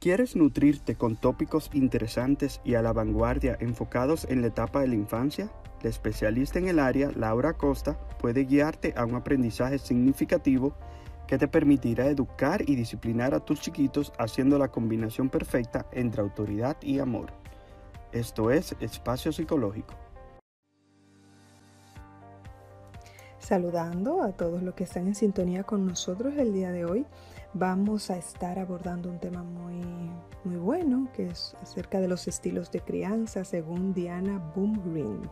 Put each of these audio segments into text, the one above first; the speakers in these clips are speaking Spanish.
¿Quieres nutrirte con tópicos interesantes y a la vanguardia enfocados en la etapa de la infancia? La especialista en el área, Laura Costa, puede guiarte a un aprendizaje significativo que te permitirá educar y disciplinar a tus chiquitos haciendo la combinación perfecta entre autoridad y amor. Esto es Espacio Psicológico. Saludando a todos los que están en sintonía con nosotros el día de hoy vamos a estar abordando un tema muy, muy bueno, que es acerca de los estilos de crianza según Diana Boomgrind.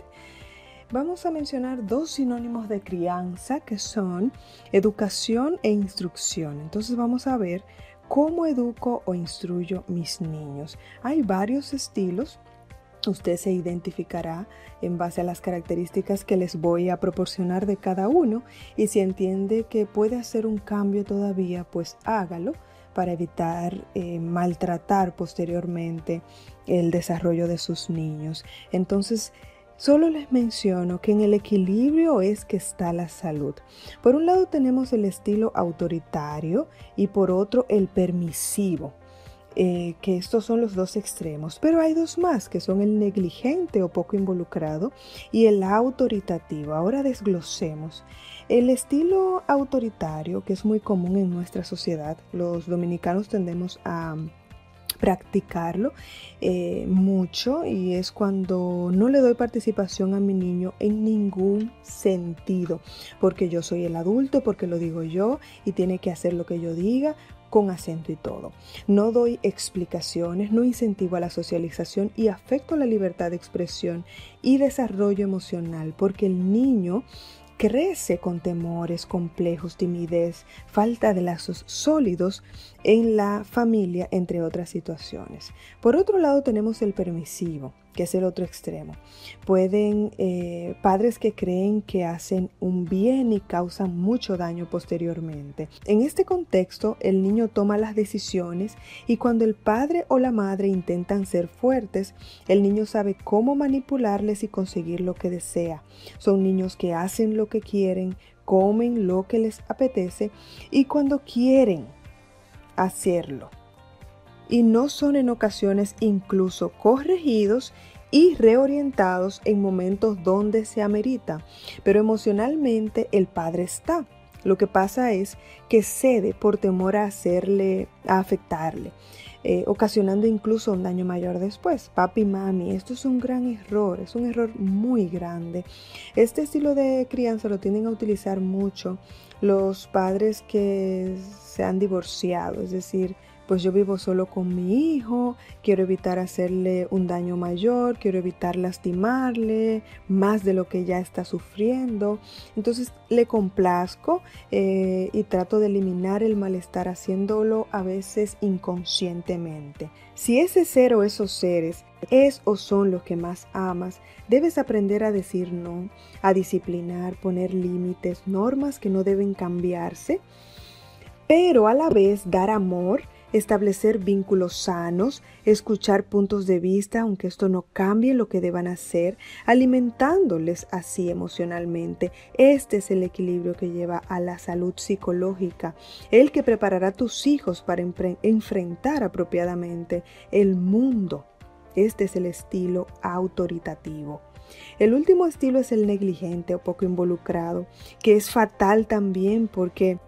Vamos a mencionar dos sinónimos de crianza que son educación e instrucción. Entonces vamos a ver cómo educo o instruyo mis niños. Hay varios estilos Usted se identificará en base a las características que les voy a proporcionar de cada uno y si entiende que puede hacer un cambio todavía, pues hágalo para evitar eh, maltratar posteriormente el desarrollo de sus niños. Entonces, solo les menciono que en el equilibrio es que está la salud. Por un lado tenemos el estilo autoritario y por otro el permisivo. Eh, que estos son los dos extremos, pero hay dos más, que son el negligente o poco involucrado y el autoritativo. Ahora desglosemos. El estilo autoritario, que es muy común en nuestra sociedad, los dominicanos tendemos a practicarlo eh, mucho y es cuando no le doy participación a mi niño en ningún sentido, porque yo soy el adulto, porque lo digo yo y tiene que hacer lo que yo diga, con acento y todo. No doy explicaciones, no incentivo a la socialización y afecto la libertad de expresión y desarrollo emocional, porque el niño crece con temores, complejos, timidez, falta de lazos sólidos en la familia, entre otras situaciones. Por otro lado tenemos el permisivo que es el otro extremo. Pueden eh, padres que creen que hacen un bien y causan mucho daño posteriormente. En este contexto, el niño toma las decisiones y cuando el padre o la madre intentan ser fuertes, el niño sabe cómo manipularles y conseguir lo que desea. Son niños que hacen lo que quieren, comen lo que les apetece y cuando quieren hacerlo y no son en ocasiones incluso corregidos y reorientados en momentos donde se amerita. Pero emocionalmente el padre está. Lo que pasa es que cede por temor a hacerle, a afectarle, eh, ocasionando incluso un daño mayor después. Papi, mami, esto es un gran error, es un error muy grande. Este estilo de crianza lo tienden a utilizar mucho los padres que se han divorciado, es decir, pues yo vivo solo con mi hijo, quiero evitar hacerle un daño mayor, quiero evitar lastimarle más de lo que ya está sufriendo. Entonces le complazco eh, y trato de eliminar el malestar haciéndolo a veces inconscientemente. Si ese ser o esos seres es o son los que más amas, debes aprender a decir no, a disciplinar, poner límites, normas que no deben cambiarse, pero a la vez dar amor, establecer vínculos sanos, escuchar puntos de vista, aunque esto no cambie lo que deban hacer, alimentándoles así emocionalmente. Este es el equilibrio que lleva a la salud psicológica, el que preparará a tus hijos para enfrentar apropiadamente el mundo. Este es el estilo autoritativo. El último estilo es el negligente o poco involucrado, que es fatal también porque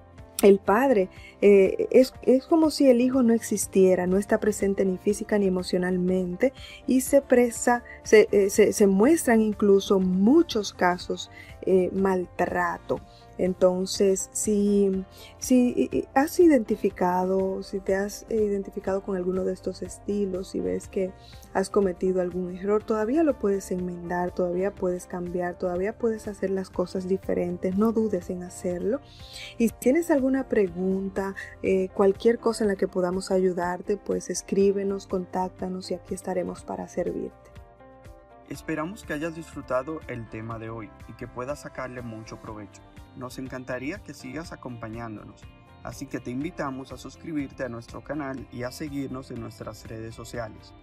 el padre eh, es, como si el hijo no existiera, no está presente ni física ni emocionalmente y se presa, se, eh, muestran incluso muchos casos eh, maltrato. Entonces, si, si has identificado, si te has identificado con alguno de estos estilos y ves que has cometido algún error, todavía lo puedes enmendar, todavía puedes cambiar, todavía puedes hacer las cosas diferentes, no dudes en hacerlo. Y si tienes alguna pregunta, eh, cualquier cosa en la que podamos ayudarte, pues escríbenos, contáctanos y aquí estaremos para servirte. Esperamos que hayas disfrutado el tema de hoy y que puedas sacarle mucho provecho. Nos encantaría que sigas acompañándonos, así que te invitamos a suscribirte a nuestro canal y a seguirnos en nuestras redes sociales.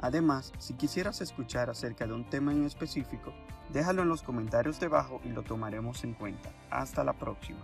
Además, si quisieras escuchar acerca de un tema en específico, déjalo en los comentarios debajo y lo tomaremos en cuenta. Hasta la próxima.